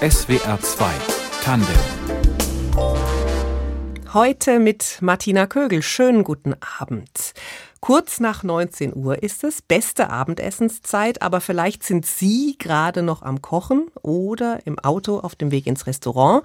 SWR 2 Tandem Heute mit Martina Kögel. Schönen guten Abend. Kurz nach 19 Uhr ist es, beste Abendessenszeit, aber vielleicht sind Sie gerade noch am Kochen oder im Auto auf dem Weg ins Restaurant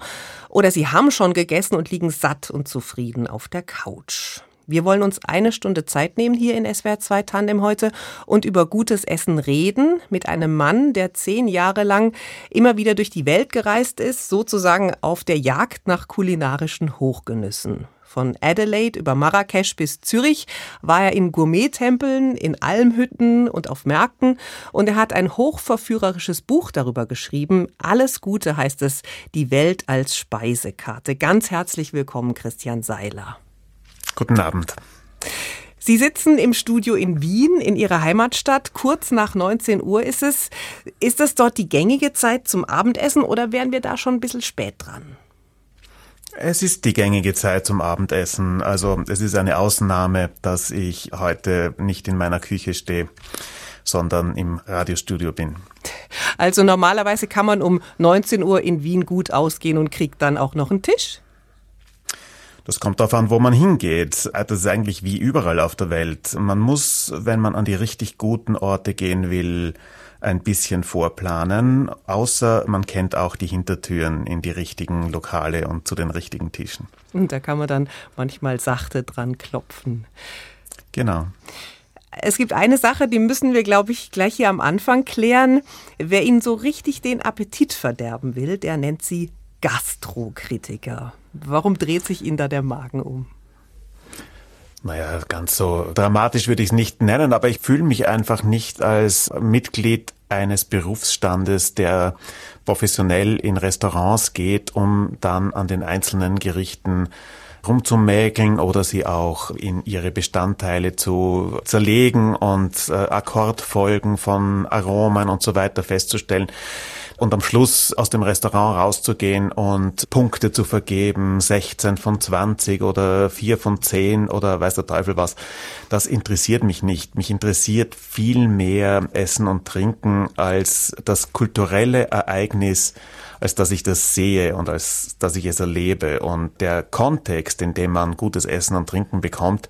oder Sie haben schon gegessen und liegen satt und zufrieden auf der Couch. Wir wollen uns eine Stunde Zeit nehmen hier in SWR 2 Tandem heute und über gutes Essen reden mit einem Mann, der zehn Jahre lang immer wieder durch die Welt gereist ist, sozusagen auf der Jagd nach kulinarischen Hochgenüssen. Von Adelaide über Marrakesch bis Zürich war er in Gourmet-Tempeln, in Almhütten und auf Märkten und er hat ein hochverführerisches Buch darüber geschrieben. Alles Gute heißt es, die Welt als Speisekarte. Ganz herzlich willkommen, Christian Seiler. Guten Abend. Sie sitzen im Studio in Wien, in Ihrer Heimatstadt. Kurz nach 19 Uhr ist es. Ist es dort die gängige Zeit zum Abendessen oder wären wir da schon ein bisschen spät dran? Es ist die gängige Zeit zum Abendessen. Also es ist eine Ausnahme, dass ich heute nicht in meiner Küche stehe, sondern im Radiostudio bin. Also normalerweise kann man um 19 Uhr in Wien gut ausgehen und kriegt dann auch noch einen Tisch? Das kommt darauf an, wo man hingeht. Das ist eigentlich wie überall auf der Welt. Man muss, wenn man an die richtig guten Orte gehen will, ein bisschen vorplanen, außer man kennt auch die Hintertüren in die richtigen Lokale und zu den richtigen Tischen. Und da kann man dann manchmal sachte dran klopfen. Genau. Es gibt eine Sache, die müssen wir, glaube ich, gleich hier am Anfang klären. Wer Ihnen so richtig den Appetit verderben will, der nennt Sie Gastrokritiker. Warum dreht sich Ihnen da der Magen um? Naja, ganz so dramatisch würde ich es nicht nennen, aber ich fühle mich einfach nicht als Mitglied eines Berufsstandes, der professionell in Restaurants geht, um dann an den einzelnen Gerichten rumzumäkeln oder sie auch in ihre Bestandteile zu zerlegen und äh, Akkordfolgen von Aromen und so weiter festzustellen und am Schluss aus dem Restaurant rauszugehen und Punkte zu vergeben, 16 von 20 oder 4 von 10 oder weiß der Teufel was, das interessiert mich nicht. Mich interessiert viel mehr Essen und Trinken als das kulturelle Ereignis, als dass ich das sehe und als dass ich es erlebe. Und der Kontext, in dem man gutes Essen und Trinken bekommt,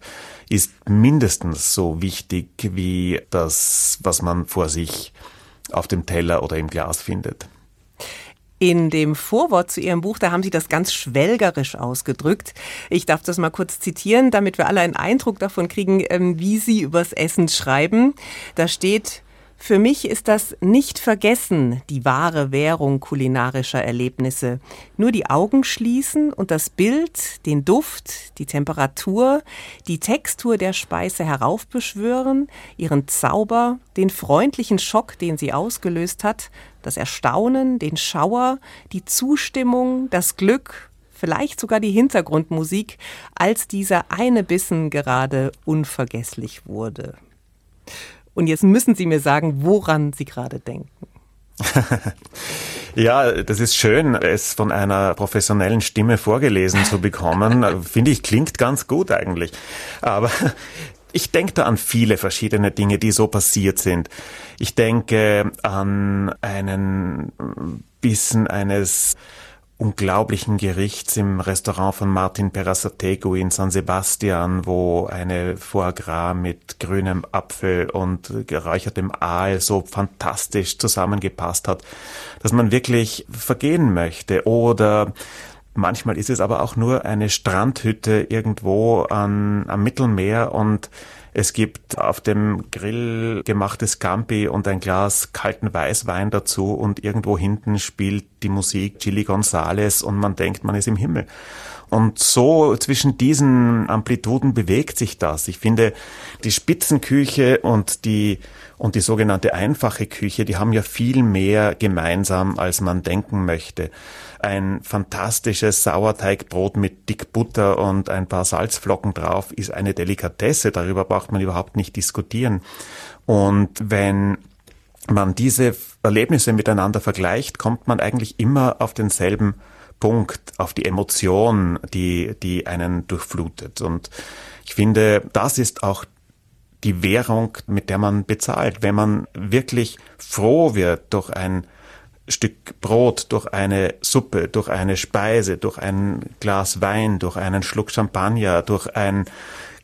ist mindestens so wichtig wie das, was man vor sich auf dem Teller oder im Glas findet. In dem Vorwort zu Ihrem Buch, da haben Sie das ganz schwelgerisch ausgedrückt. Ich darf das mal kurz zitieren, damit wir alle einen Eindruck davon kriegen, ähm, wie Sie übers Essen schreiben. Da steht, für mich ist das nicht vergessen, die wahre Währung kulinarischer Erlebnisse. Nur die Augen schließen und das Bild, den Duft, die Temperatur, die Textur der Speise heraufbeschwören, ihren Zauber, den freundlichen Schock, den sie ausgelöst hat, das Erstaunen, den Schauer, die Zustimmung, das Glück, vielleicht sogar die Hintergrundmusik, als dieser eine Bissen gerade unvergesslich wurde. Und jetzt müssen Sie mir sagen, woran Sie gerade denken. ja, das ist schön, es von einer professionellen Stimme vorgelesen zu bekommen. Finde ich, klingt ganz gut eigentlich. Aber ich denke da an viele verschiedene Dinge, die so passiert sind. Ich denke an einen Bissen eines unglaublichen Gerichts im Restaurant von Martin Perasatego in San Sebastian, wo eine Foie Gras mit grünem Apfel und geräuchertem Aal so fantastisch zusammengepasst hat, dass man wirklich vergehen möchte. Oder manchmal ist es aber auch nur eine Strandhütte irgendwo an, am Mittelmeer und es gibt auf dem Grill gemachtes Scampi und ein Glas kalten Weißwein dazu und irgendwo hinten spielt die Musik Chili Gonzales und man denkt, man ist im Himmel. Und so zwischen diesen Amplituden bewegt sich das. Ich finde, die Spitzenküche und die, und die sogenannte einfache Küche, die haben ja viel mehr gemeinsam, als man denken möchte ein fantastisches Sauerteigbrot mit dick Butter und ein paar Salzflocken drauf ist eine Delikatesse. Darüber braucht man überhaupt nicht diskutieren. Und wenn man diese Erlebnisse miteinander vergleicht, kommt man eigentlich immer auf denselben Punkt, auf die Emotion, die, die einen durchflutet. Und ich finde, das ist auch die Währung, mit der man bezahlt. Wenn man wirklich froh wird durch ein Stück Brot, durch eine Suppe, durch eine Speise, durch ein Glas Wein, durch einen Schluck Champagner, durch ein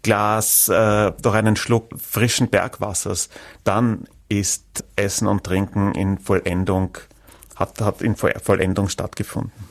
Glas, äh, durch einen Schluck frischen Bergwassers, dann ist Essen und Trinken in Vollendung, hat, hat in Vollendung stattgefunden.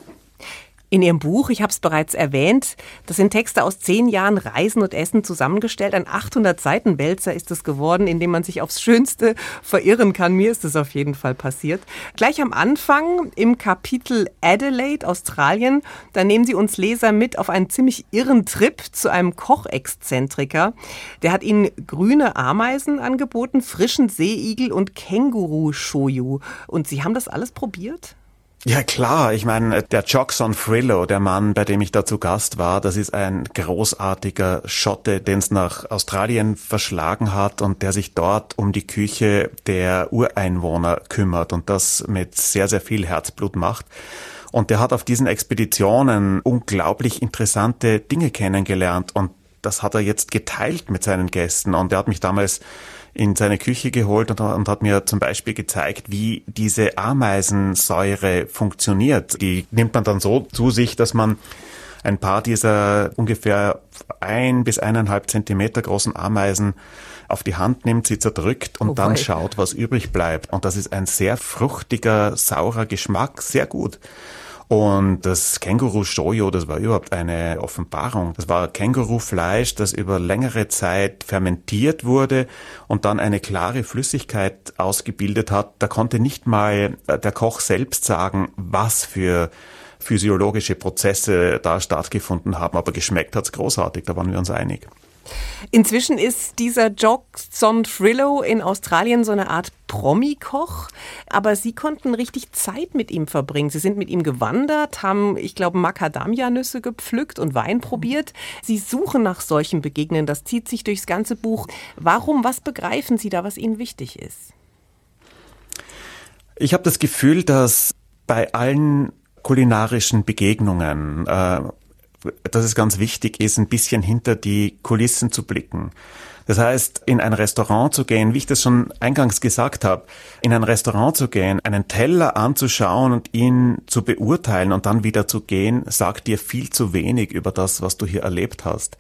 In Ihrem Buch, ich habe es bereits erwähnt, das sind Texte aus zehn Jahren Reisen und Essen zusammengestellt. Ein 800 Seiten Wälzer ist es geworden, in dem man sich aufs Schönste verirren kann. Mir ist es auf jeden Fall passiert. Gleich am Anfang im Kapitel Adelaide, Australien, da nehmen Sie uns Leser mit auf einen ziemlich irren Trip zu einem Kochexzentriker. Der hat Ihnen grüne Ameisen angeboten, frischen Seeigel und Känguru-Shoyu. Und Sie haben das alles probiert? Ja klar, ich meine, der Jackson Frillo, der Mann, bei dem ich da zu Gast war, das ist ein großartiger Schotte, den es nach Australien verschlagen hat und der sich dort um die Küche der Ureinwohner kümmert und das mit sehr, sehr viel Herzblut macht. Und der hat auf diesen Expeditionen unglaublich interessante Dinge kennengelernt und das hat er jetzt geteilt mit seinen Gästen und er hat mich damals in seine Küche geholt und, und, hat mir zum Beispiel gezeigt, wie diese Ameisensäure funktioniert. Die nimmt man dann so zu sich, dass man ein paar dieser ungefähr ein bis eineinhalb Zentimeter großen Ameisen auf die Hand nimmt, sie zerdrückt und oh dann schaut, was übrig bleibt. Und das ist ein sehr fruchtiger, saurer Geschmack, sehr gut. Und das Känguru Shoyo, das war überhaupt eine Offenbarung. Das war Kängurufleisch, das über längere Zeit fermentiert wurde und dann eine klare Flüssigkeit ausgebildet hat. Da konnte nicht mal der Koch selbst sagen, was für physiologische Prozesse da stattgefunden haben, aber geschmeckt hat's großartig, da waren wir uns einig. Inzwischen ist dieser Jockson Frillo in Australien so eine Art Promi-Koch, aber Sie konnten richtig Zeit mit ihm verbringen. Sie sind mit ihm gewandert, haben, ich glaube, Macadamia-Nüsse gepflückt und Wein probiert. Sie suchen nach solchen Begegnungen, das zieht sich durchs ganze Buch. Warum, was begreifen Sie da, was Ihnen wichtig ist? Ich habe das Gefühl, dass bei allen kulinarischen Begegnungen äh, dass es ganz wichtig ist, ein bisschen hinter die Kulissen zu blicken. Das heißt, in ein Restaurant zu gehen, wie ich das schon eingangs gesagt habe, in ein Restaurant zu gehen, einen Teller anzuschauen und ihn zu beurteilen und dann wieder zu gehen, sagt dir viel zu wenig über das, was du hier erlebt hast.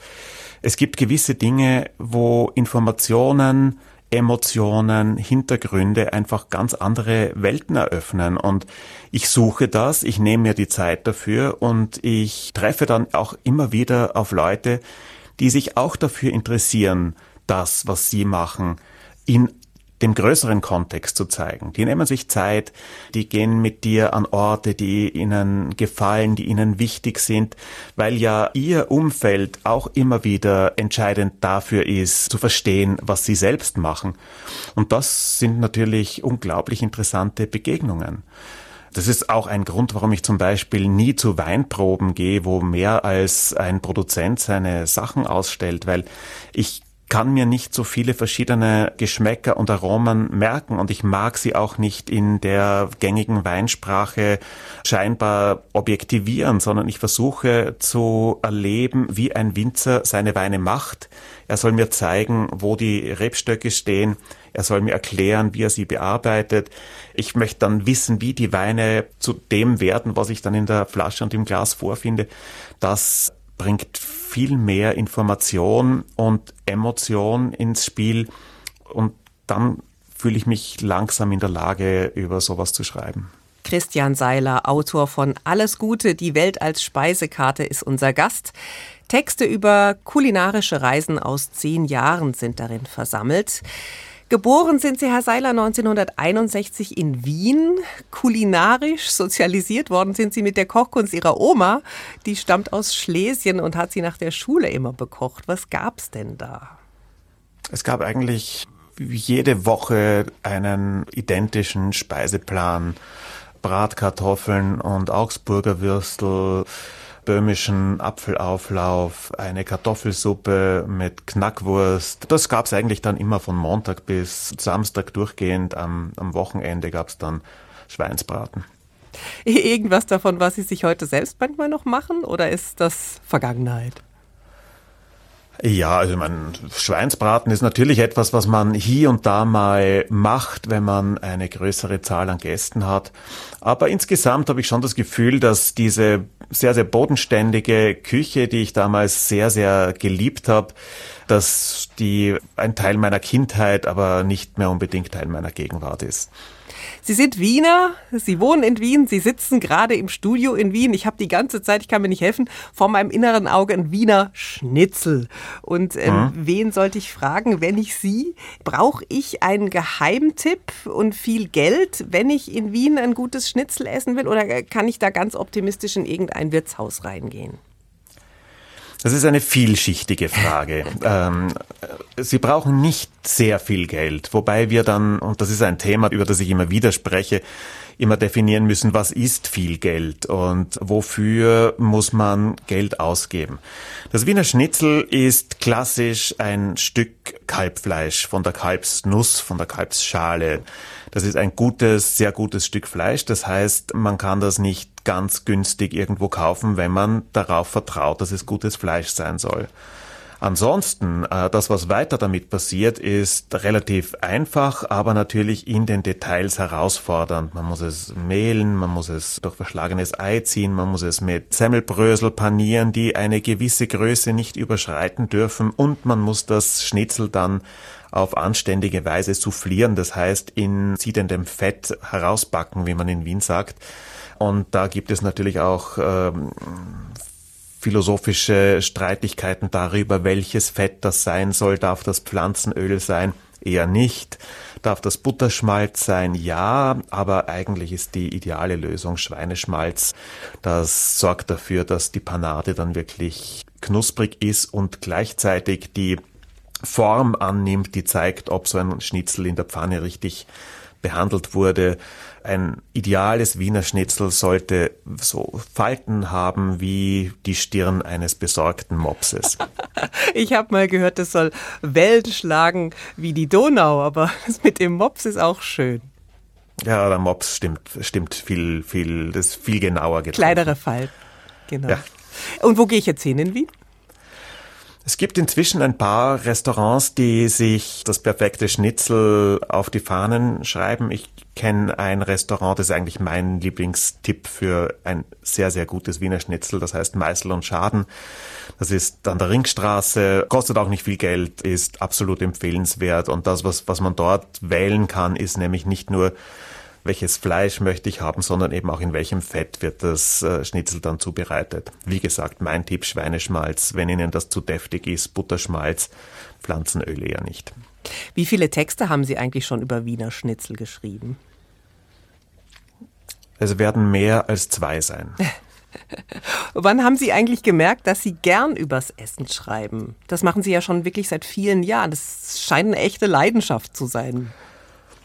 Es gibt gewisse Dinge, wo Informationen, Emotionen, Hintergründe einfach ganz andere Welten eröffnen. Und ich suche das, ich nehme mir die Zeit dafür und ich treffe dann auch immer wieder auf Leute, die sich auch dafür interessieren, das, was sie machen, in dem größeren Kontext zu zeigen. Die nehmen sich Zeit, die gehen mit dir an Orte, die ihnen gefallen, die ihnen wichtig sind, weil ja ihr Umfeld auch immer wieder entscheidend dafür ist, zu verstehen, was sie selbst machen. Und das sind natürlich unglaublich interessante Begegnungen. Das ist auch ein Grund, warum ich zum Beispiel nie zu Weinproben gehe, wo mehr als ein Produzent seine Sachen ausstellt, weil ich kann mir nicht so viele verschiedene Geschmäcker und Aromen merken und ich mag sie auch nicht in der gängigen Weinsprache scheinbar objektivieren, sondern ich versuche zu erleben, wie ein Winzer seine Weine macht. Er soll mir zeigen, wo die Rebstöcke stehen. Er soll mir erklären, wie er sie bearbeitet. Ich möchte dann wissen, wie die Weine zu dem werden, was ich dann in der Flasche und im Glas vorfinde. Das bringt viel mehr Information und Emotion ins Spiel und dann fühle ich mich langsam in der Lage, über sowas zu schreiben. Christian Seiler, Autor von Alles Gute, die Welt als Speisekarte, ist unser Gast. Texte über kulinarische Reisen aus zehn Jahren sind darin versammelt. Geboren sind Sie, Herr Seiler, 1961 in Wien. Kulinarisch sozialisiert worden sind Sie mit der Kochkunst Ihrer Oma. Die stammt aus Schlesien und hat Sie nach der Schule immer bekocht. Was gab's denn da? Es gab eigentlich jede Woche einen identischen Speiseplan. Bratkartoffeln und Augsburger Würstel, böhmischen Apfelauflauf, eine Kartoffelsuppe mit Knackwurst. Das gab's eigentlich dann immer von Montag bis Samstag durchgehend. Am, am Wochenende gab's dann Schweinsbraten. Irgendwas davon, was Sie sich heute selbst manchmal noch machen oder ist das Vergangenheit? Ja, also mein Schweinsbraten ist natürlich etwas, was man hier und da mal macht, wenn man eine größere Zahl an Gästen hat. Aber insgesamt habe ich schon das Gefühl, dass diese sehr, sehr bodenständige Küche, die ich damals sehr, sehr geliebt habe, dass die ein Teil meiner Kindheit, aber nicht mehr unbedingt Teil meiner Gegenwart ist. Sie sind Wiener, Sie wohnen in Wien, Sie sitzen gerade im Studio in Wien. Ich habe die ganze Zeit, ich kann mir nicht helfen, vor meinem inneren Auge ein Wiener Schnitzel. Und ähm, mhm. wen sollte ich fragen, wenn ich Sie? Brauche ich einen Geheimtipp und viel Geld, wenn ich in Wien ein gutes Schnitzel essen will? Oder kann ich da ganz optimistisch in irgendein Wirtshaus reingehen? Das ist eine vielschichtige Frage. ähm, Sie brauchen nicht sehr viel Geld, wobei wir dann, und das ist ein Thema, über das ich immer wieder spreche, immer definieren müssen, was ist viel Geld und wofür muss man Geld ausgeben. Das Wiener Schnitzel ist klassisch ein Stück Kalbfleisch von der Kalbsnuss, von der Kalbsschale. Das ist ein gutes, sehr gutes Stück Fleisch. Das heißt, man kann das nicht ganz günstig irgendwo kaufen, wenn man darauf vertraut, dass es gutes Fleisch sein soll. Ansonsten, äh, das, was weiter damit passiert, ist relativ einfach, aber natürlich in den Details herausfordernd. Man muss es mehlen, man muss es durch verschlagenes Ei ziehen, man muss es mit Semmelbrösel panieren, die eine gewisse Größe nicht überschreiten dürfen und man muss das Schnitzel dann auf anständige Weise soufflieren, das heißt in siedendem Fett herausbacken, wie man in Wien sagt. Und da gibt es natürlich auch ähm, philosophische Streitigkeiten darüber, welches Fett das sein soll. Darf das Pflanzenöl sein? Eher nicht. Darf das Butterschmalz sein? Ja, aber eigentlich ist die ideale Lösung Schweineschmalz. Das sorgt dafür, dass die Panade dann wirklich knusprig ist und gleichzeitig die Form annimmt, die zeigt, ob so ein Schnitzel in der Pfanne richtig behandelt wurde. Ein ideales Wiener Schnitzel sollte so Falten haben wie die Stirn eines besorgten Mopses. Ich habe mal gehört, das soll Wellen schlagen wie die Donau, aber das mit dem Mops ist auch schön. Ja, der Mops stimmt, stimmt viel, viel, das ist viel genauer getroffen. Kleinere Falten, genau. Ja. Und wo gehe ich jetzt hin in Wien? Es gibt inzwischen ein paar Restaurants, die sich das perfekte Schnitzel auf die Fahnen schreiben. Ich kenne ein Restaurant, das ist eigentlich mein Lieblingstipp für ein sehr, sehr gutes Wiener Schnitzel. Das heißt Meißel und Schaden. Das ist an der Ringstraße, kostet auch nicht viel Geld, ist absolut empfehlenswert. Und das, was, was man dort wählen kann, ist nämlich nicht nur welches Fleisch möchte ich haben, sondern eben auch in welchem Fett wird das äh, Schnitzel dann zubereitet. Wie gesagt, mein Tipp Schweineschmalz. Wenn Ihnen das zu deftig ist, Butterschmalz, Pflanzenöl eher nicht. Wie viele Texte haben Sie eigentlich schon über Wiener Schnitzel geschrieben? Es werden mehr als zwei sein. Wann haben Sie eigentlich gemerkt, dass Sie gern übers Essen schreiben? Das machen Sie ja schon wirklich seit vielen Jahren. Das scheint eine echte Leidenschaft zu sein.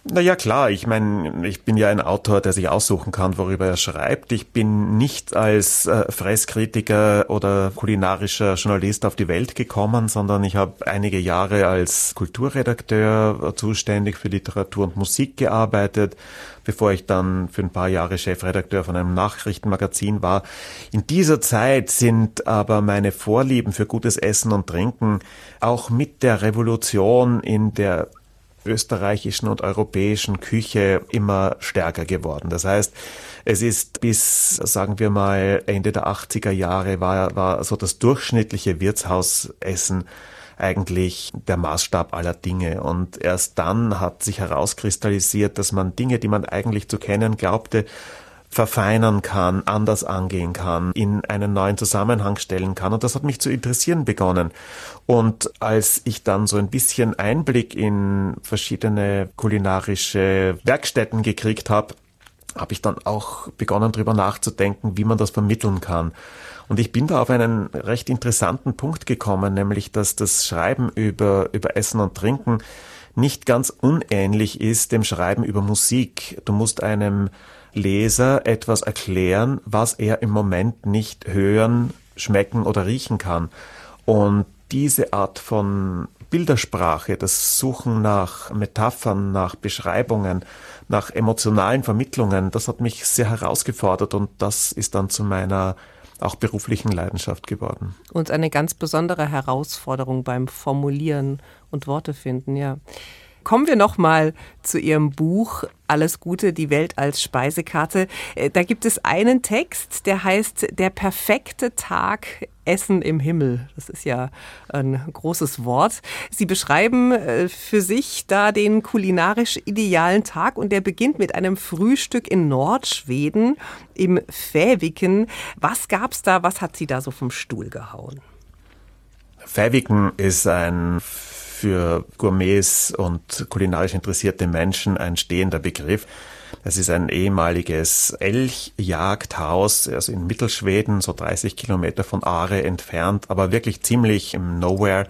Na ja, klar. Ich meine, ich bin ja ein Autor, der sich aussuchen kann, worüber er schreibt. Ich bin nicht als äh, Fresskritiker oder kulinarischer Journalist auf die Welt gekommen, sondern ich habe einige Jahre als Kulturredakteur zuständig für Literatur und Musik gearbeitet, bevor ich dann für ein paar Jahre Chefredakteur von einem Nachrichtenmagazin war. In dieser Zeit sind aber meine Vorlieben für gutes Essen und Trinken auch mit der Revolution in der österreichischen und europäischen Küche immer stärker geworden. Das heißt, es ist bis, sagen wir mal, Ende der 80er Jahre war, war so das durchschnittliche Wirtshausessen eigentlich der Maßstab aller Dinge. Und erst dann hat sich herauskristallisiert, dass man Dinge, die man eigentlich zu kennen glaubte, verfeinern kann, anders angehen kann, in einen neuen Zusammenhang stellen kann. Und das hat mich zu interessieren begonnen. Und als ich dann so ein bisschen Einblick in verschiedene kulinarische Werkstätten gekriegt habe, habe ich dann auch begonnen, darüber nachzudenken, wie man das vermitteln kann. Und ich bin da auf einen recht interessanten Punkt gekommen, nämlich dass das Schreiben über, über Essen und Trinken nicht ganz unähnlich ist dem Schreiben über Musik. Du musst einem Leser etwas erklären, was er im Moment nicht hören, schmecken oder riechen kann. Und diese Art von Bildersprache, das Suchen nach Metaphern, nach Beschreibungen, nach emotionalen Vermittlungen, das hat mich sehr herausgefordert und das ist dann zu meiner auch beruflichen Leidenschaft geworden. Und eine ganz besondere Herausforderung beim Formulieren und Worte finden, ja. Kommen wir nochmal zu Ihrem Buch Alles Gute, die Welt als Speisekarte. Äh, da gibt es einen Text, der heißt Der perfekte Tag Essen im Himmel. Das ist ja ein großes Wort. Sie beschreiben äh, für sich da den kulinarisch idealen Tag und der beginnt mit einem Frühstück in Nordschweden im Fäviken. Was gab's da? Was hat Sie da so vom Stuhl gehauen? Fäviken ist ein für Gourmets und kulinarisch interessierte Menschen ein stehender Begriff. Es ist ein ehemaliges Elchjagdhaus, also in Mittelschweden, so 30 Kilometer von Aare entfernt, aber wirklich ziemlich im Nowhere.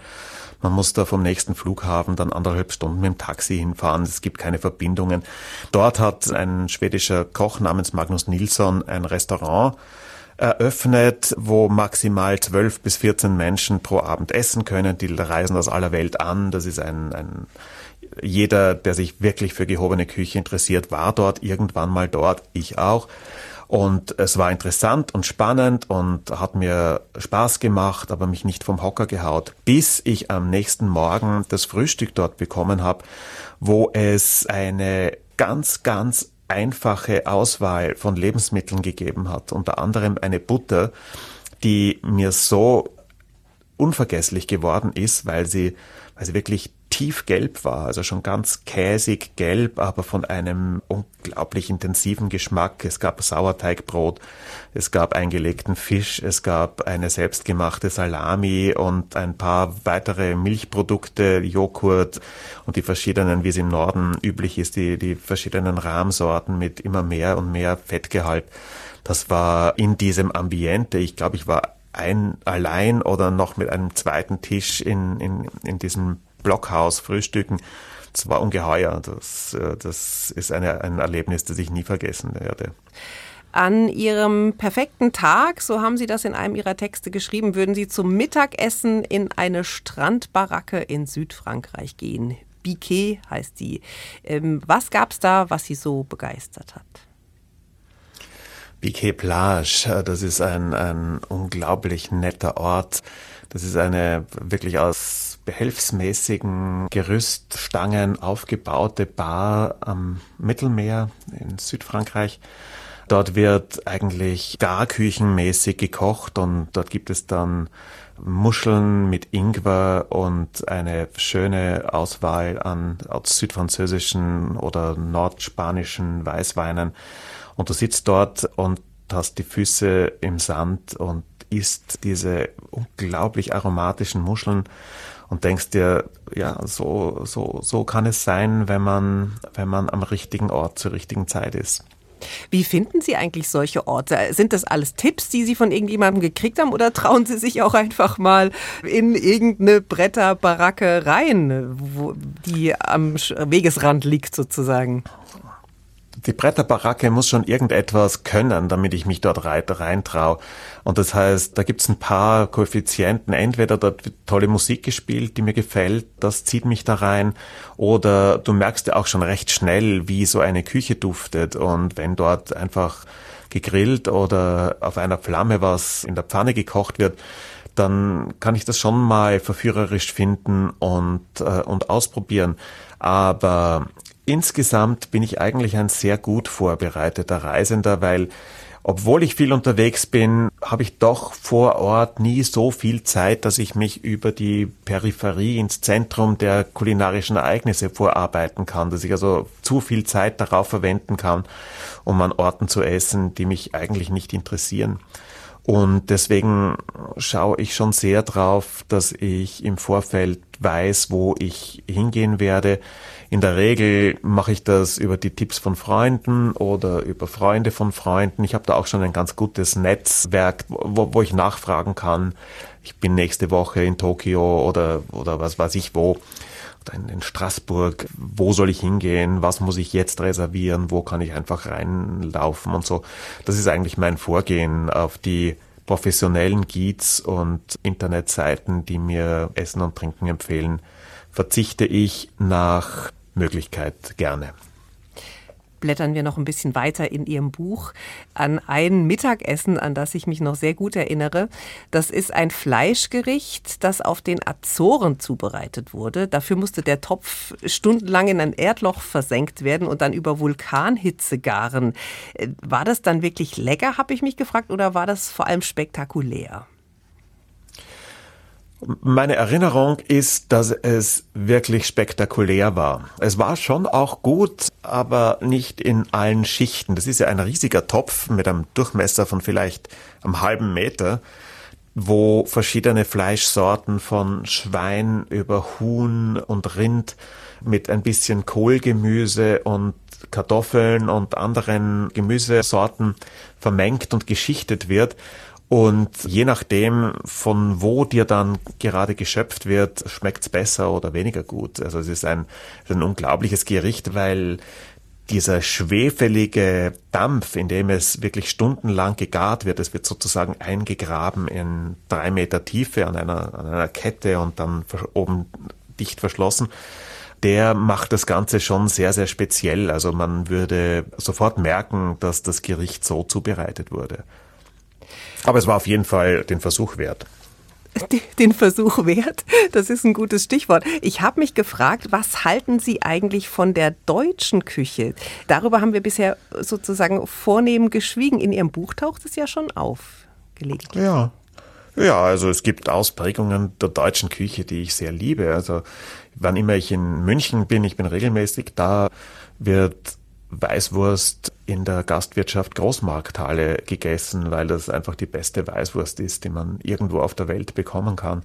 Man muss da vom nächsten Flughafen dann anderthalb Stunden mit dem Taxi hinfahren. Es gibt keine Verbindungen. Dort hat ein schwedischer Koch namens Magnus Nilsson ein Restaurant eröffnet, wo maximal zwölf bis 14 Menschen pro Abend essen können. Die reisen aus aller Welt an. Das ist ein, ein jeder, der sich wirklich für gehobene Küche interessiert, war dort irgendwann mal dort. Ich auch. Und es war interessant und spannend und hat mir Spaß gemacht, aber mich nicht vom Hocker gehaut, bis ich am nächsten Morgen das Frühstück dort bekommen habe, wo es eine ganz, ganz einfache Auswahl von Lebensmitteln gegeben hat, unter anderem eine Butter, die mir so unvergesslich geworden ist, weil sie, weil sie wirklich tiefgelb war, also schon ganz käsig gelb, aber von einem unglaublich intensiven Geschmack. Es gab Sauerteigbrot, es gab eingelegten Fisch, es gab eine selbstgemachte Salami und ein paar weitere Milchprodukte, Joghurt und die verschiedenen, wie es im Norden üblich ist, die, die verschiedenen Rahmsorten mit immer mehr und mehr Fettgehalt. Das war in diesem Ambiente, ich glaube, ich war ein allein oder noch mit einem zweiten Tisch in, in, in diesem Blockhaus frühstücken. Das war ungeheuer. Das, äh, das ist eine, ein Erlebnis, das ich nie vergessen werde. An Ihrem perfekten Tag, so haben Sie das in einem Ihrer Texte geschrieben, würden Sie zum Mittagessen in eine Strandbaracke in Südfrankreich gehen. Biquet heißt die. Ähm, was gab es da, was Sie so begeistert hat? Biquet Plage, das ist ein, ein unglaublich netter Ort. Das ist eine wirklich aus behelfsmäßigen Gerüststangen aufgebaute Bar am Mittelmeer in Südfrankreich. Dort wird eigentlich garküchenmäßig gekocht und dort gibt es dann Muscheln mit Ingwer und eine schöne Auswahl an südfranzösischen oder nordspanischen Weißweinen. Und du sitzt dort und hast die Füße im Sand und isst diese unglaublich aromatischen Muscheln und denkst dir, ja, so, so, so kann es sein, wenn man, wenn man am richtigen Ort zur richtigen Zeit ist. Wie finden Sie eigentlich solche Orte? Sind das alles Tipps, die Sie von irgendjemandem gekriegt haben oder trauen Sie sich auch einfach mal in irgendeine Bretterbaracke rein, wo die am Wegesrand liegt sozusagen? Die Bretterbaracke muss schon irgendetwas können, damit ich mich dort reintraue. Und das heißt, da gibt's ein paar Koeffizienten. Entweder dort wird tolle Musik gespielt, die mir gefällt, das zieht mich da rein. Oder du merkst ja auch schon recht schnell, wie so eine Küche duftet. Und wenn dort einfach gegrillt oder auf einer Flamme was in der Pfanne gekocht wird, dann kann ich das schon mal verführerisch finden und, äh, und ausprobieren. Aber Insgesamt bin ich eigentlich ein sehr gut vorbereiteter Reisender, weil obwohl ich viel unterwegs bin, habe ich doch vor Ort nie so viel Zeit, dass ich mich über die Peripherie ins Zentrum der kulinarischen Ereignisse vorarbeiten kann, dass ich also zu viel Zeit darauf verwenden kann, um an Orten zu essen, die mich eigentlich nicht interessieren. Und deswegen schaue ich schon sehr drauf, dass ich im Vorfeld weiß, wo ich hingehen werde. In der Regel mache ich das über die Tipps von Freunden oder über Freunde von Freunden. Ich habe da auch schon ein ganz gutes Netzwerk, wo, wo ich nachfragen kann. Ich bin nächste Woche in Tokio oder, oder was weiß ich wo oder in, in Straßburg, wo soll ich hingehen, was muss ich jetzt reservieren, wo kann ich einfach reinlaufen und so. Das ist eigentlich mein Vorgehen auf die professionellen Guides und Internetseiten, die mir Essen und Trinken empfehlen, verzichte ich nach Möglichkeit gerne. blättern wir noch ein bisschen weiter in Ihrem Buch an ein Mittagessen, an das ich mich noch sehr gut erinnere. Das ist ein Fleischgericht, das auf den Azoren zubereitet wurde. Dafür musste der Topf stundenlang in ein Erdloch versenkt werden und dann über Vulkanhitze garen. Äh, war das dann wirklich lecker, habe ich mich gefragt, oder war das vor allem spektakulär? Meine Erinnerung ist, dass es wirklich spektakulär war. Es war schon auch gut, aber nicht in allen Schichten. Das ist ja ein riesiger Topf mit einem Durchmesser von vielleicht einem halben Meter, wo verschiedene Fleischsorten von Schwein über Huhn und Rind mit ein bisschen Kohlgemüse und Kartoffeln und anderen Gemüsesorten vermengt und geschichtet wird. Und je nachdem, von wo dir dann gerade geschöpft wird, schmeckt's besser oder weniger gut. Also es ist ein, ein unglaubliches Gericht, weil dieser schwefelige Dampf, in dem es wirklich stundenlang gegart wird, es wird sozusagen eingegraben in drei Meter Tiefe an einer, an einer Kette und dann oben dicht verschlossen, der macht das Ganze schon sehr, sehr speziell. Also man würde sofort merken, dass das Gericht so zubereitet wurde. Aber es war auf jeden Fall den Versuch wert. Den Versuch wert, das ist ein gutes Stichwort. Ich habe mich gefragt, was halten Sie eigentlich von der deutschen Küche? Darüber haben wir bisher sozusagen vornehm geschwiegen. In Ihrem Buch taucht es ja schon auf, gelegentlich. Ja. Ja, also es gibt Ausprägungen der deutschen Küche, die ich sehr liebe. Also wann immer ich in München bin, ich bin regelmäßig da, wird Weißwurst in der Gastwirtschaft Großmarkthalle gegessen, weil das einfach die beste Weißwurst ist, die man irgendwo auf der Welt bekommen kann.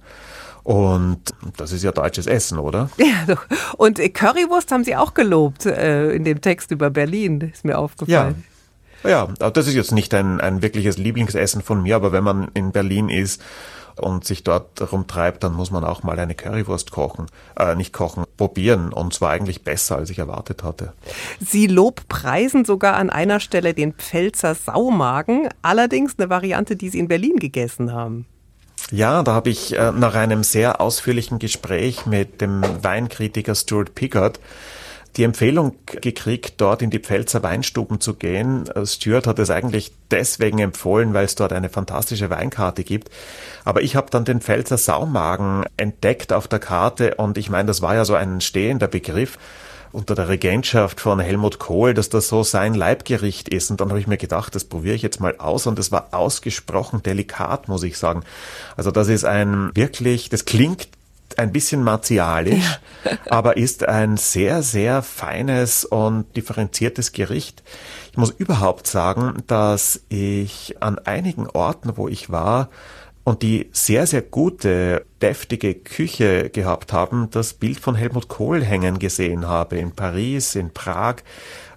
Und das ist ja deutsches Essen, oder? Ja, doch. Und Currywurst haben Sie auch gelobt äh, in dem Text über Berlin, ist mir aufgefallen. Ja, ja das ist jetzt nicht ein, ein wirkliches Lieblingsessen von mir, aber wenn man in Berlin ist und sich dort rumtreibt, dann muss man auch mal eine Currywurst kochen, äh, nicht kochen, probieren und zwar eigentlich besser, als ich erwartet hatte. Sie lobpreisen sogar an einer Stelle den Pfälzer Saumagen, allerdings eine Variante, die Sie in Berlin gegessen haben. Ja, da habe ich äh, nach einem sehr ausführlichen Gespräch mit dem Weinkritiker Stuart Pickard die Empfehlung gekriegt, dort in die Pfälzer Weinstuben zu gehen. Stuart hat es eigentlich deswegen empfohlen, weil es dort eine fantastische Weinkarte gibt. Aber ich habe dann den Pfälzer Saumagen entdeckt auf der Karte und ich meine, das war ja so ein stehender Begriff unter der Regentschaft von Helmut Kohl, dass das so sein Leibgericht ist. Und dann habe ich mir gedacht, das probiere ich jetzt mal aus. Und es war ausgesprochen delikat, muss ich sagen. Also das ist ein wirklich, das klingt ein bisschen martialisch, ja. aber ist ein sehr, sehr feines und differenziertes Gericht. Ich muss überhaupt sagen, dass ich an einigen Orten, wo ich war, und die sehr, sehr gute, deftige Küche gehabt haben, das Bild von Helmut Kohl hängen gesehen habe, in Paris, in Prag.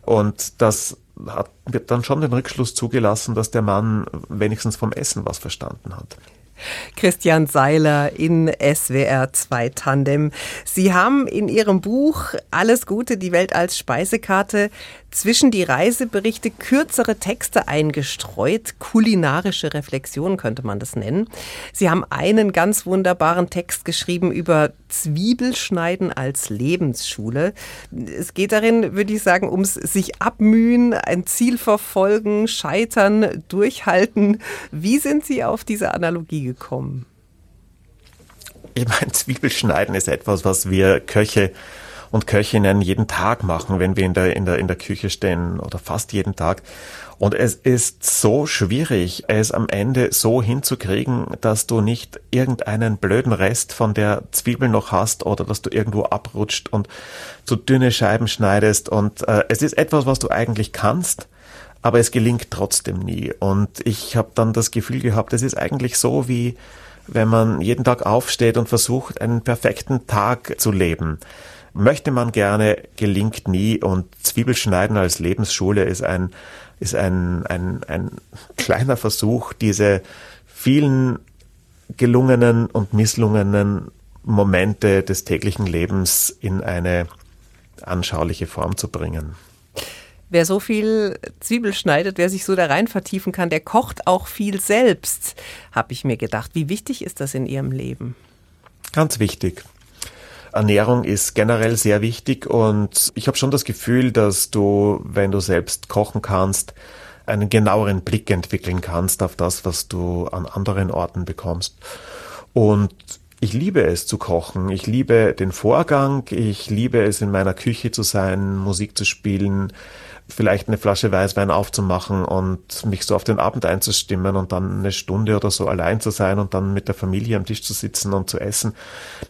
Und das hat mir dann schon den Rückschluss zugelassen, dass der Mann wenigstens vom Essen was verstanden hat. Christian Seiler in SWR 2 Tandem. Sie haben in Ihrem Buch Alles Gute, die Welt als Speisekarte zwischen die Reiseberichte kürzere Texte eingestreut, kulinarische Reflexion könnte man das nennen. Sie haben einen ganz wunderbaren Text geschrieben über Zwiebelschneiden als Lebensschule. Es geht darin, würde ich sagen, ums sich abmühen, ein Ziel verfolgen, scheitern, durchhalten. Wie sind Sie auf diese Analogie gekommen? Ich meine, Zwiebelschneiden ist etwas, was wir Köche und Köchinnen jeden Tag machen, wenn wir in der, in der, in der Küche stehen oder fast jeden Tag. Und es ist so schwierig, es am Ende so hinzukriegen, dass du nicht irgendeinen blöden Rest von der Zwiebel noch hast oder dass du irgendwo abrutscht und zu dünne Scheiben schneidest. Und äh, es ist etwas, was du eigentlich kannst, aber es gelingt trotzdem nie. Und ich habe dann das Gefühl gehabt, es ist eigentlich so wie wenn man jeden Tag aufsteht und versucht, einen perfekten Tag zu leben möchte man gerne, gelingt nie und Zwiebelschneiden als Lebensschule ist ein, ist ein, ein, ein kleiner Versuch, diese vielen gelungenen und misslungenen Momente des täglichen Lebens in eine anschauliche Form zu bringen. Wer so viel Zwiebel schneidet, wer sich so da rein vertiefen kann, der kocht auch viel selbst, habe ich mir gedacht. Wie wichtig ist das in Ihrem Leben? Ganz wichtig. Ernährung ist generell sehr wichtig und ich habe schon das Gefühl, dass du, wenn du selbst kochen kannst, einen genaueren Blick entwickeln kannst auf das, was du an anderen Orten bekommst. Und ich liebe es zu kochen. Ich liebe den Vorgang. Ich liebe es, in meiner Küche zu sein, Musik zu spielen, vielleicht eine Flasche Weißwein aufzumachen und mich so auf den Abend einzustimmen und dann eine Stunde oder so allein zu sein und dann mit der Familie am Tisch zu sitzen und zu essen.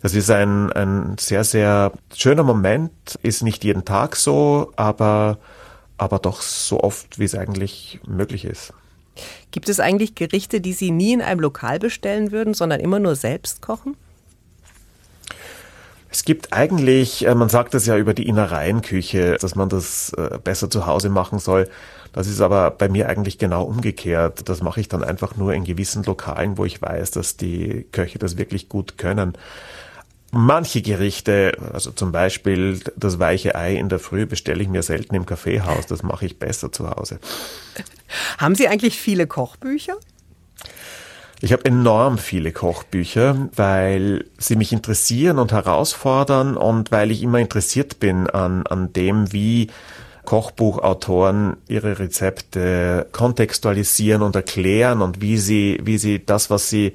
Das ist ein, ein sehr, sehr schöner Moment, ist nicht jeden Tag so, aber, aber doch so oft, wie es eigentlich möglich ist. Gibt es eigentlich Gerichte, die Sie nie in einem Lokal bestellen würden, sondern immer nur selbst kochen? Es gibt eigentlich, äh, man sagt das ja über die Innereienküche, dass man das äh, besser zu Hause machen soll. Das ist aber bei mir eigentlich genau umgekehrt. Das mache ich dann einfach nur in gewissen Lokalen, wo ich weiß, dass die Köche das wirklich gut können. Manche Gerichte, also zum Beispiel das weiche Ei in der Früh, bestelle ich mir selten im Kaffeehaus. Das mache ich besser zu Hause. Haben Sie eigentlich viele Kochbücher? Ich habe enorm viele Kochbücher, weil sie mich interessieren und herausfordern und weil ich immer interessiert bin an, an dem, wie Kochbuchautoren ihre Rezepte kontextualisieren und erklären und wie sie, wie sie das, was sie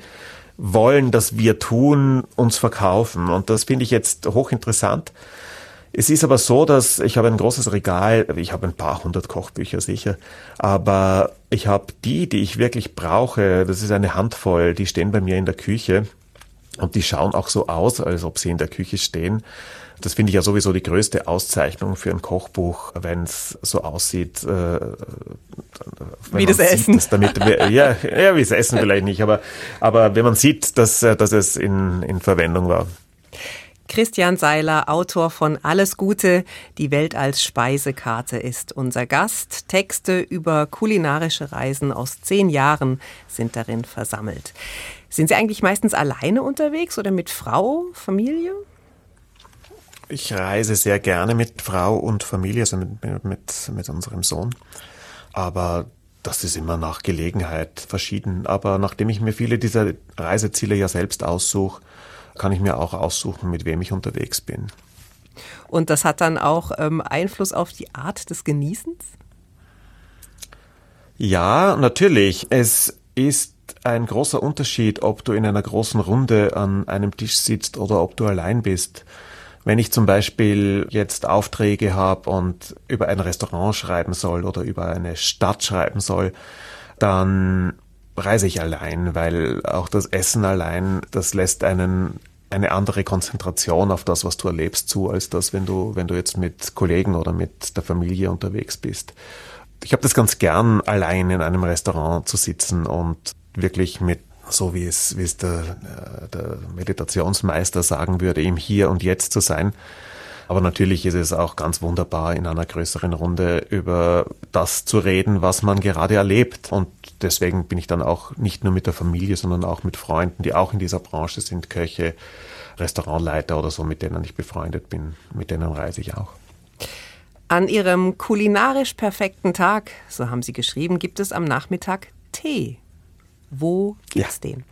wollen, dass wir tun, uns verkaufen. Und das finde ich jetzt hochinteressant. Es ist aber so, dass ich habe ein großes Regal, ich habe ein paar hundert Kochbücher sicher, aber ich habe die, die ich wirklich brauche, das ist eine Handvoll, die stehen bei mir in der Küche und die schauen auch so aus, als ob sie in der Küche stehen. Das finde ich ja sowieso die größte Auszeichnung für ein Kochbuch, wenn es so aussieht. Äh, wie das sieht, Essen. Damit, ja, ja, wie das Essen vielleicht nicht, aber, aber wenn man sieht, dass, äh, dass es in, in Verwendung war. Christian Seiler, Autor von Alles Gute, die Welt als Speisekarte ist unser Gast. Texte über kulinarische Reisen aus zehn Jahren sind darin versammelt. Sind Sie eigentlich meistens alleine unterwegs oder mit Frau, Familie? Ich reise sehr gerne mit Frau und Familie, also mit, mit, mit unserem Sohn. Aber das ist immer nach Gelegenheit verschieden. Aber nachdem ich mir viele dieser Reiseziele ja selbst aussuche, kann ich mir auch aussuchen, mit wem ich unterwegs bin. Und das hat dann auch ähm, Einfluss auf die Art des Genießens? Ja, natürlich. Es ist ein großer Unterschied, ob du in einer großen Runde an einem Tisch sitzt oder ob du allein bist. Wenn ich zum Beispiel jetzt Aufträge habe und über ein Restaurant schreiben soll oder über eine Stadt schreiben soll, dann reise ich allein, weil auch das Essen allein, das lässt einen eine andere Konzentration auf das, was du erlebst, zu, als das, wenn du, wenn du jetzt mit Kollegen oder mit der Familie unterwegs bist. Ich habe das ganz gern, allein in einem Restaurant zu sitzen und wirklich mit, so wie es, wie es der, äh, der Meditationsmeister sagen würde, im Hier und Jetzt zu sein aber natürlich ist es auch ganz wunderbar, in einer größeren Runde über das zu reden, was man gerade erlebt. Und deswegen bin ich dann auch nicht nur mit der Familie, sondern auch mit Freunden, die auch in dieser Branche sind, Köche, Restaurantleiter oder so, mit denen ich befreundet bin. Mit denen reise ich auch. An Ihrem kulinarisch perfekten Tag, so haben Sie geschrieben, gibt es am Nachmittag Tee. Wo gibt's ja. den?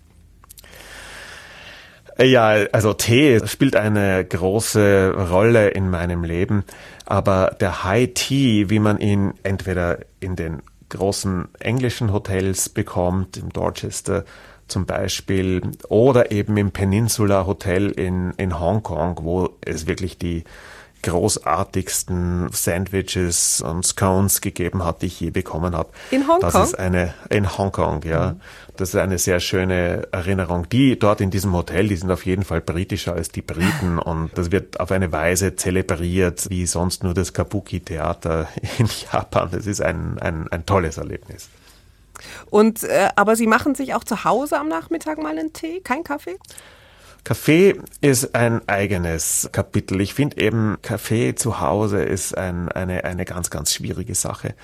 Ja, also Tee spielt eine große Rolle in meinem Leben, aber der High Tea, wie man ihn entweder in den großen englischen Hotels bekommt, im Dorchester zum Beispiel, oder eben im Peninsula Hotel in, in Hongkong, wo es wirklich die großartigsten Sandwiches und Scones gegeben hat, die ich je bekommen habe. In Hongkong? Das ist eine, in Hongkong, ja. Mhm. Das ist eine sehr schöne Erinnerung. Die dort in diesem Hotel, die sind auf jeden Fall britischer als die Briten und das wird auf eine Weise zelebriert, wie sonst nur das Kabuki-Theater in Japan. Das ist ein, ein, ein tolles Erlebnis. Und, äh, aber Sie machen sich auch zu Hause am Nachmittag mal einen Tee, kein Kaffee? Kaffee ist ein eigenes Kapitel. Ich finde eben, Kaffee zu Hause ist ein, eine, eine ganz, ganz schwierige Sache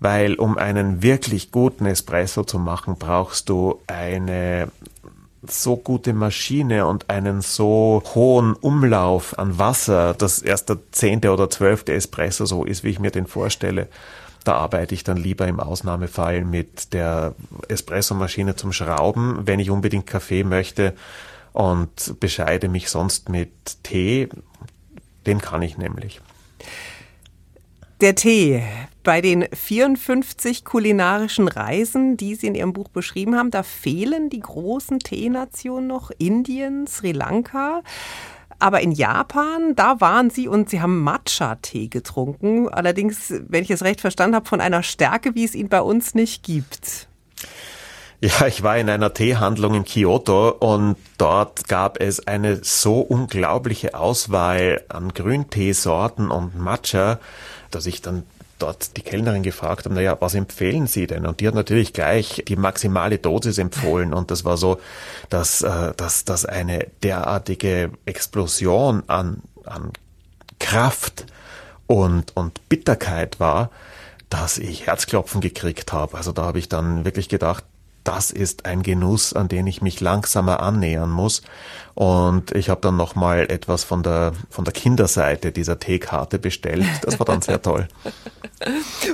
weil um einen wirklich guten Espresso zu machen, brauchst du eine so gute Maschine und einen so hohen Umlauf an Wasser, dass erst der zehnte oder zwölfte Espresso so ist, wie ich mir den vorstelle. Da arbeite ich dann lieber im Ausnahmefall mit der Espressomaschine zum Schrauben, wenn ich unbedingt Kaffee möchte und bescheide mich sonst mit Tee. Den kann ich nämlich. Der Tee. Bei den 54 kulinarischen Reisen, die Sie in Ihrem Buch beschrieben haben, da fehlen die großen Teenationen noch, Indien, Sri Lanka. Aber in Japan, da waren Sie und Sie haben Matcha-Tee getrunken. Allerdings, wenn ich es recht verstanden habe, von einer Stärke, wie es ihn bei uns nicht gibt. Ja, ich war in einer Teehandlung in Kyoto und dort gab es eine so unglaubliche Auswahl an Grünteesorten und Matcha, dass ich dann dort die Kellnerin gefragt habe, naja, was empfehlen Sie denn? Und die hat natürlich gleich die maximale Dosis empfohlen. Und das war so, dass, äh, dass, dass eine derartige Explosion an, an Kraft und, und Bitterkeit war, dass ich Herzklopfen gekriegt habe. Also da habe ich dann wirklich gedacht, das ist ein Genuss, an den ich mich langsamer annähern muss. Und ich habe dann nochmal etwas von der, von der Kinderseite dieser Teekarte bestellt. Das war dann sehr toll.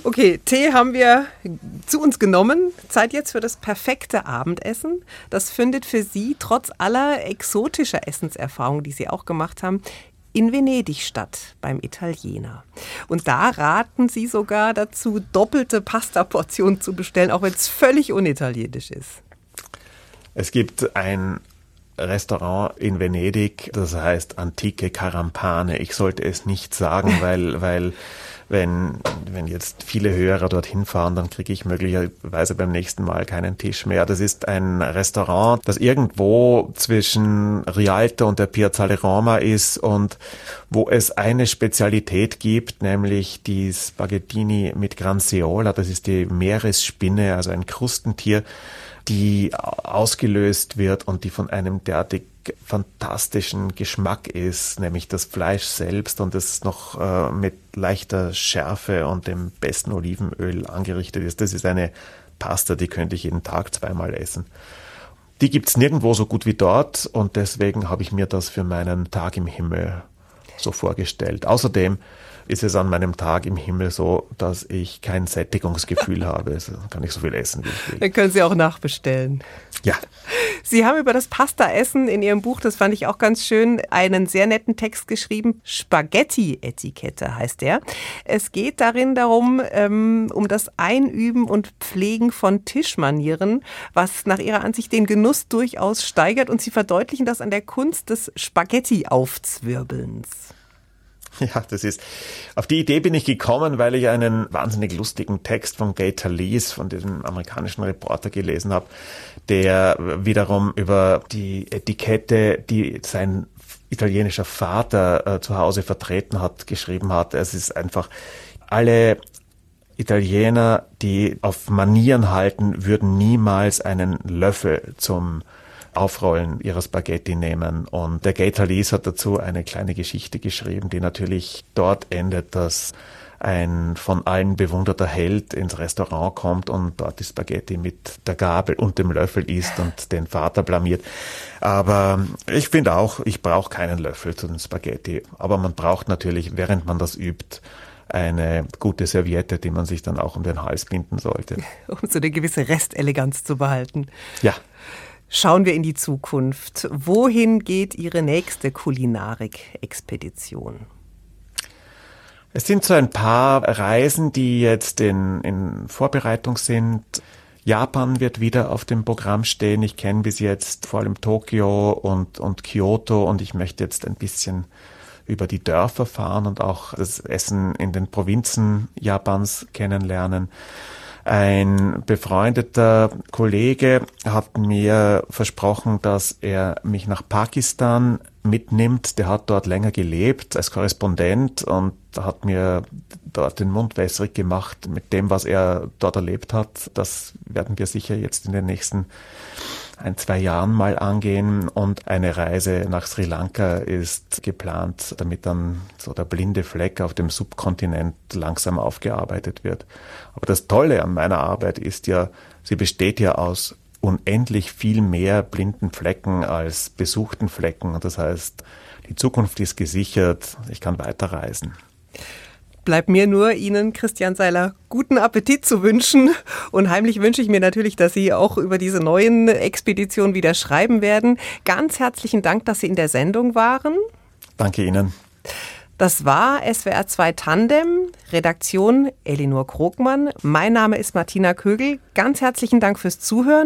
Okay, Tee haben wir zu uns genommen. Zeit jetzt für das perfekte Abendessen. Das findet für Sie trotz aller exotischer Essenserfahrungen, die Sie auch gemacht haben, in Venedig statt, beim Italiener. Und da raten sie sogar dazu, doppelte Pasta-Portionen zu bestellen, auch wenn es völlig unitalienisch ist. Es gibt ein Restaurant in Venedig, das heißt Antike Carampane. Ich sollte es nicht sagen, weil, weil wenn, wenn jetzt viele Hörer dorthin fahren, dann kriege ich möglicherweise beim nächsten Mal keinen Tisch mehr. Das ist ein Restaurant, das irgendwo zwischen Rialto und der Piazzale Roma ist und wo es eine Spezialität gibt, nämlich die Spaghettini mit Granseola. Das ist die Meeresspinne, also ein Krustentier, die ausgelöst wird und die von einem derartig fantastischen Geschmack ist, nämlich das Fleisch selbst und es noch äh, mit leichter Schärfe und dem besten Olivenöl angerichtet ist. Das ist eine Pasta, die könnte ich jeden Tag zweimal essen. Die gibt's nirgendwo so gut wie dort und deswegen habe ich mir das für meinen Tag im Himmel so vorgestellt. Außerdem ist es an meinem Tag im Himmel so, dass ich kein Sättigungsgefühl habe. Also kann ich so viel essen, wie ich will. Dann können Sie auch nachbestellen. Ja. Sie haben über das Pasta-Essen in Ihrem Buch, das fand ich auch ganz schön, einen sehr netten Text geschrieben. Spaghetti-Etikette heißt der. Es geht darin darum, ähm, um das Einüben und Pflegen von Tischmanieren, was nach Ihrer Ansicht den Genuss durchaus steigert. Und Sie verdeutlichen das an der Kunst des Spaghetti-Aufzwirbelns. Ja, das ist, auf die Idee bin ich gekommen, weil ich einen wahnsinnig lustigen Text von Gator Lees, von diesem amerikanischen Reporter gelesen habe, der wiederum über die Etikette, die sein italienischer Vater äh, zu Hause vertreten hat, geschrieben hat. Es ist einfach, alle Italiener, die auf Manieren halten, würden niemals einen Löffel zum Aufrollen ihrer Spaghetti nehmen. Und der Gator Lees hat dazu eine kleine Geschichte geschrieben, die natürlich dort endet, dass ein von allen bewunderter Held ins Restaurant kommt und dort die Spaghetti mit der Gabel und dem Löffel isst und den Vater blamiert. Aber ich finde auch, ich brauche keinen Löffel zu den Spaghetti. Aber man braucht natürlich, während man das übt, eine gute Serviette, die man sich dann auch um den Hals binden sollte. Um so eine gewisse Resteleganz zu behalten. Ja. Schauen wir in die Zukunft. Wohin geht Ihre nächste Kulinarik-Expedition? Es sind so ein paar Reisen, die jetzt in, in Vorbereitung sind. Japan wird wieder auf dem Programm stehen. Ich kenne bis jetzt vor allem Tokio und, und Kyoto und ich möchte jetzt ein bisschen über die Dörfer fahren und auch das Essen in den Provinzen Japans kennenlernen. Ein befreundeter Kollege hat mir versprochen, dass er mich nach Pakistan mitnimmt. Der hat dort länger gelebt als Korrespondent und hat mir dort den Mund wässrig gemacht mit dem, was er dort erlebt hat. Das werden wir sicher jetzt in den nächsten ein, zwei Jahren mal angehen und eine Reise nach Sri Lanka ist geplant, damit dann so der blinde Fleck auf dem Subkontinent langsam aufgearbeitet wird. Aber das Tolle an meiner Arbeit ist ja, sie besteht ja aus unendlich viel mehr blinden Flecken als besuchten Flecken. Das heißt, die Zukunft ist gesichert, ich kann weiterreisen. Bleibt mir nur, Ihnen, Christian Seiler, guten Appetit zu wünschen. Und heimlich wünsche ich mir natürlich, dass Sie auch über diese neuen Expeditionen wieder schreiben werden. Ganz herzlichen Dank, dass Sie in der Sendung waren. Danke Ihnen. Das war SWR 2 Tandem, Redaktion Elinor Krogmann. Mein Name ist Martina Kögel. Ganz herzlichen Dank fürs Zuhören